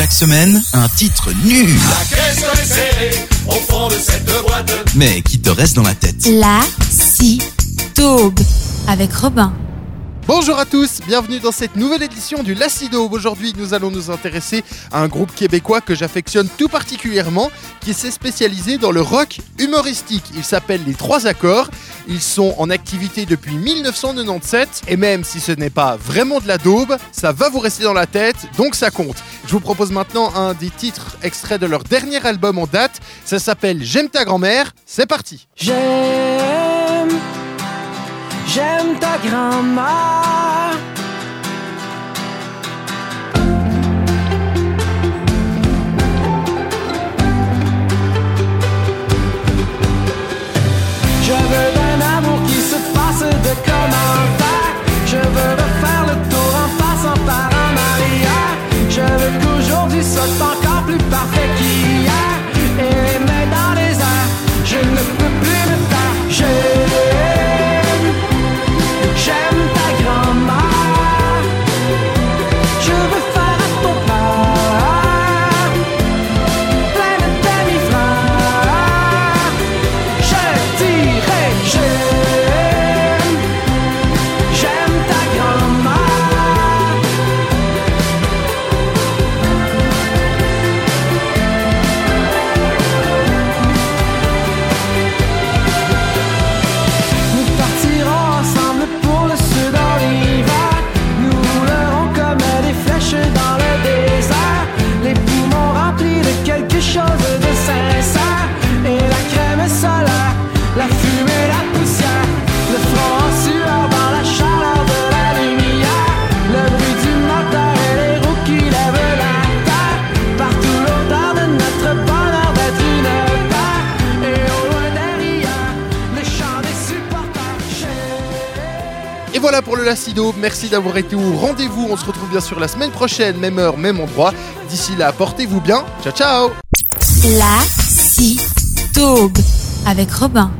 Chaque semaine, un titre nul. au fond de cette boîte. Mais qui te reste dans la tête? La si taube avec Robin. Bonjour à tous, bienvenue dans cette nouvelle édition du Lacido. Aujourd'hui, nous allons nous intéresser à un groupe québécois que j'affectionne tout particulièrement, qui s'est spécialisé dans le rock humoristique. Il s'appelle Les Trois Accords. Ils sont en activité depuis 1997 et même si ce n'est pas vraiment de la daube, ça va vous rester dans la tête, donc ça compte. Je vous propose maintenant un des titres extraits de leur dernier album en date. Ça s'appelle J'aime ta grand-mère. C'est parti. J'aime ta grand-mère. Voilà pour le Lacido. Merci d'avoir été au rendez-vous. On se retrouve bien sûr la semaine prochaine, même heure, même endroit. D'ici là, portez-vous bien. Ciao, ciao La avec Robin.